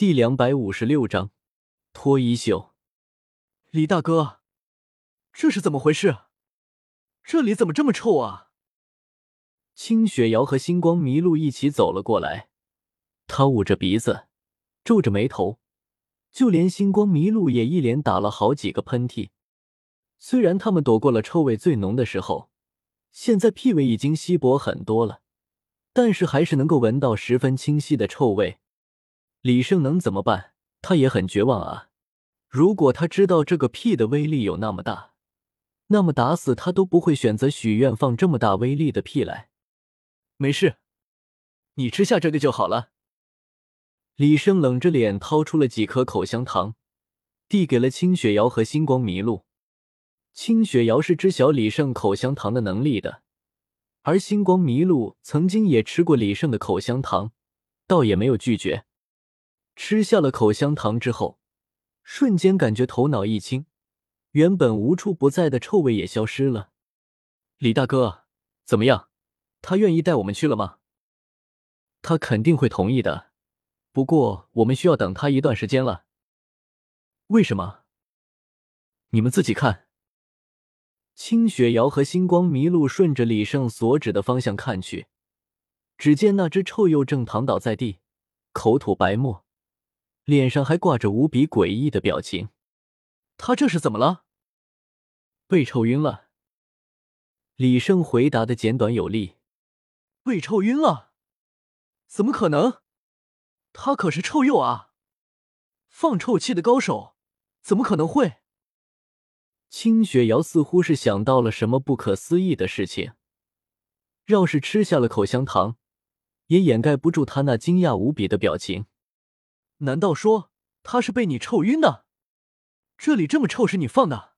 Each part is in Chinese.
第两百五十六章脱衣秀。李大哥，这是怎么回事？这里怎么这么臭啊？清雪瑶和星光麋鹿一起走了过来，他捂着鼻子，皱着眉头，就连星光麋鹿也一连打了好几个喷嚏。虽然他们躲过了臭味最浓的时候，现在屁味已经稀薄很多了，但是还是能够闻到十分清晰的臭味。李胜能怎么办？他也很绝望啊！如果他知道这个屁的威力有那么大，那么打死他都不会选择许愿放这么大威力的屁来。没事，你吃下这个就好了。李胜冷着脸掏出了几颗口香糖，递给了清雪瑶和星光麋鹿。清雪瑶是知晓李胜口香糖的能力的，而星光麋鹿曾经也吃过李胜的口香糖，倒也没有拒绝。吃下了口香糖之后，瞬间感觉头脑一清，原本无处不在的臭味也消失了。李大哥，怎么样？他愿意带我们去了吗？他肯定会同意的，不过我们需要等他一段时间了。为什么？你们自己看。清雪瑶和星光麋鹿顺着李胜所指的方向看去，只见那只臭鼬正躺倒在地，口吐白沫。脸上还挂着无比诡异的表情，他这是怎么了？被臭晕了。李胜回答的简短有力。被臭晕了？怎么可能？他可是臭鼬啊，放臭气的高手，怎么可能会？清雪瑶似乎是想到了什么不可思议的事情，要是吃下了口香糖，也掩盖不住他那惊讶无比的表情。难道说他是被你臭晕的？这里这么臭是你放的？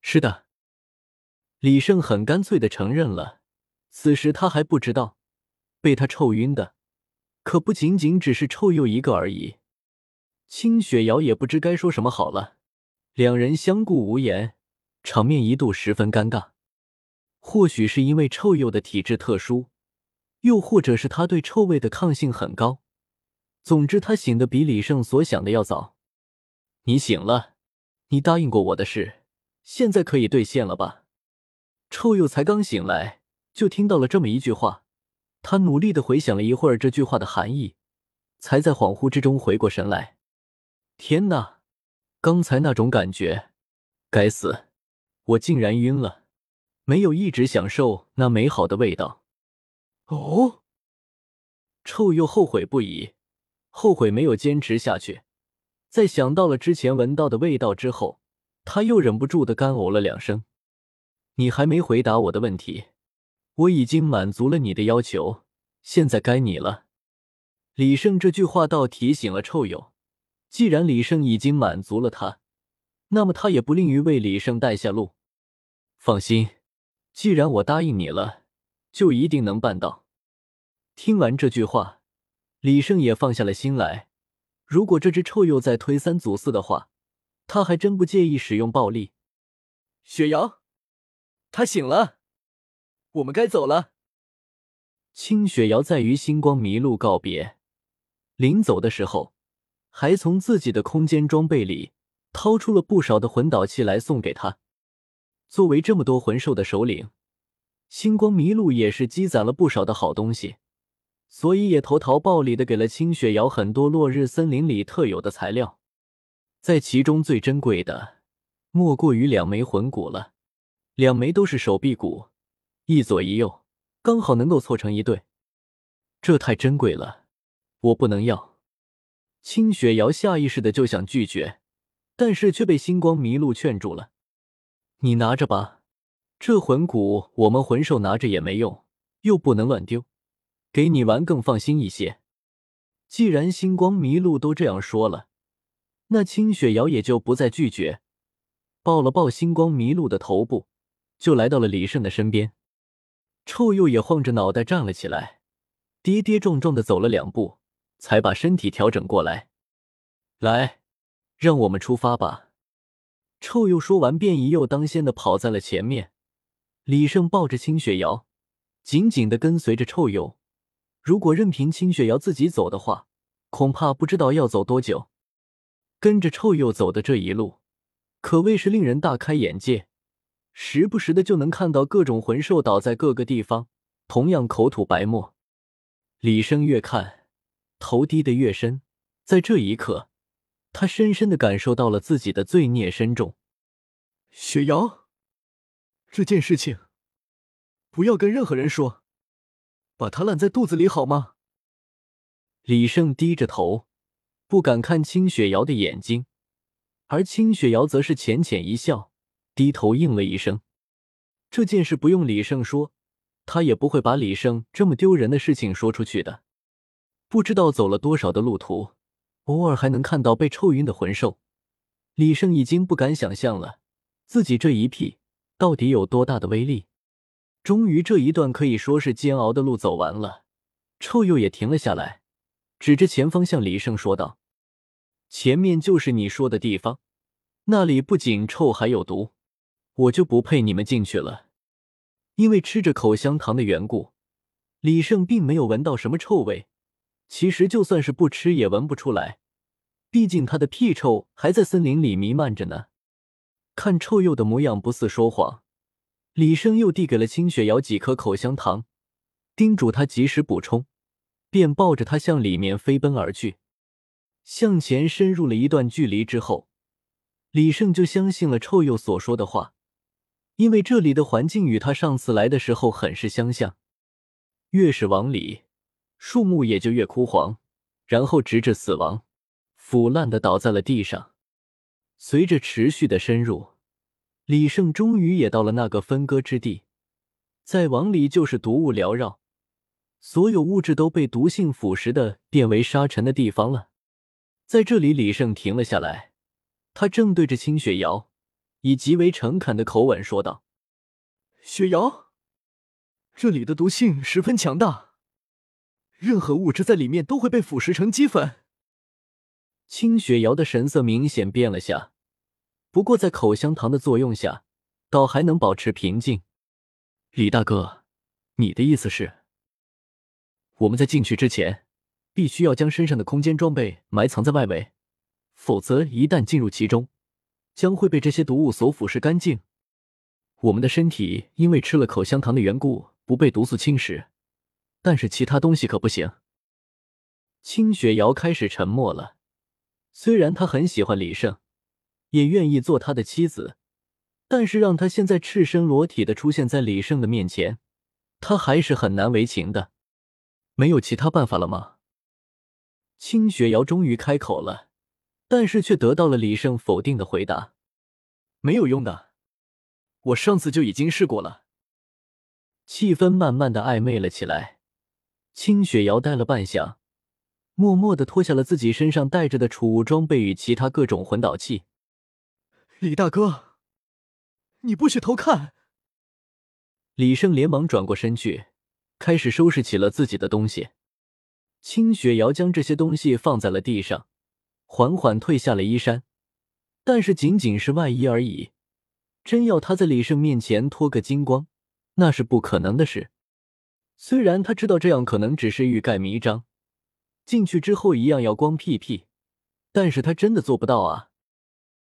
是的，李胜很干脆的承认了。此时他还不知道，被他臭晕的可不仅仅只是臭鼬一个而已。清雪瑶也不知该说什么好了，两人相顾无言，场面一度十分尴尬。或许是因为臭鼬的体质特殊，又或者是他对臭味的抗性很高。总之，他醒的比李胜所想的要早。你醒了，你答应过我的事，现在可以兑现了吧？臭鼬才刚醒来，就听到了这么一句话。他努力的回想了一会儿这句话的含义，才在恍惚之中回过神来。天哪，刚才那种感觉，该死，我竟然晕了，没有一直享受那美好的味道。哦，臭鼬后悔不已。后悔没有坚持下去，在想到了之前闻到的味道之后，他又忍不住的干呕了两声。你还没回答我的问题，我已经满足了你的要求，现在该你了。李胜这句话倒提醒了臭鼬，既然李胜已经满足了他，那么他也不吝于为李胜带下路。放心，既然我答应你了，就一定能办到。听完这句话。李胜也放下了心来。如果这只臭鼬再推三阻四的话，他还真不介意使用暴力。雪瑶，他醒了，我们该走了。青雪瑶在与星光麋鹿告别，临走的时候，还从自己的空间装备里掏出了不少的魂导器来送给他。作为这么多魂兽的首领，星光麋鹿也是积攒了不少的好东西。所以也投桃报李的给了清雪瑶很多落日森林里特有的材料，在其中最珍贵的莫过于两枚魂骨了，两枚都是手臂骨，一左一右，刚好能够凑成一对。这太珍贵了，我不能要。清雪瑶下意识的就想拒绝，但是却被星光麋鹿劝住了：“你拿着吧，这魂骨我们魂兽拿着也没用，又不能乱丢。”给你玩更放心一些。既然星光麋鹿都这样说了，那清雪瑶也就不再拒绝，抱了抱星光麋鹿的头部，就来到了李胜的身边。臭鼬也晃着脑袋站了起来，跌跌撞撞的走了两步，才把身体调整过来。来，让我们出发吧。臭鼬说完，便一右当先的跑在了前面。李胜抱着清雪瑶，紧紧的跟随着臭鼬。如果任凭清雪瑶自己走的话，恐怕不知道要走多久。跟着臭鼬走的这一路，可谓是令人大开眼界，时不时的就能看到各种魂兽倒在各个地方，同样口吐白沫。李生越看，头低得越深，在这一刻，他深深的感受到了自己的罪孽深重。雪瑶，这件事情不要跟任何人说，把他烂在肚子里好吗？李胜低着头，不敢看清雪瑶的眼睛，而清雪瑶则是浅浅一笑，低头应了一声。这件事不用李胜说，他也不会把李胜这么丢人的事情说出去的。不知道走了多少的路途，偶尔还能看到被臭晕的魂兽，李胜已经不敢想象了。自己这一屁到底有多大的威力？终于，这一段可以说是煎熬的路走完了，臭鼬也停了下来，指着前方向李胜说道：“前面就是你说的地方，那里不仅臭，还有毒，我就不配你们进去了。”因为吃着口香糖的缘故，李胜并没有闻到什么臭味。其实，就算是不吃也闻不出来，毕竟他的屁臭还在森林里弥漫着呢。看臭鼬的模样，不似说谎。李胜又递给了清雪瑶几颗口香糖，叮嘱他及时补充，便抱着他向里面飞奔而去。向前深入了一段距离之后，李胜就相信了臭鼬所说的话，因为这里的环境与他上次来的时候很是相像。越是往里，树木也就越枯黄，然后直至死亡，腐烂的倒在了地上。随着持续的深入，李胜终于也到了那个分割之地。再往里就是毒雾缭绕，所有物质都被毒性腐蚀的变为沙尘的地方了。在这里，李胜停了下来，他正对着清雪瑶，以极为诚恳的口吻说道：“雪瑶，这里的毒性十分强大，任何物质在里面都会被腐蚀成齑粉。”清雪瑶的神色明显变了下，不过在口香糖的作用下，倒还能保持平静。李大哥，你的意思是，我们在进去之前，必须要将身上的空间装备埋藏在外围，否则一旦进入其中，将会被这些毒物所腐蚀干净。我们的身体因为吃了口香糖的缘故，不被毒素侵蚀，但是其他东西可不行。清雪瑶开始沉默了。虽然他很喜欢李胜，也愿意做他的妻子，但是让他现在赤身裸体的出现在李胜的面前，他还是很难为情的。没有其他办法了吗？清雪瑶终于开口了，但是却得到了李胜否定的回答：“没有用的，我上次就已经试过了。”气氛慢慢的暧昧了起来。清雪瑶呆了半晌。默默的脱下了自己身上带着的储物装备与其他各种魂导器。李大哥，你不许偷看！李胜连忙转过身去，开始收拾起了自己的东西。清雪瑶将这些东西放在了地上，缓缓褪下了衣衫，但是仅仅是外衣而已。真要他在李胜面前脱个精光，那是不可能的事。虽然他知道这样可能只是欲盖弥彰。进去之后一样要光屁屁，但是他真的做不到啊！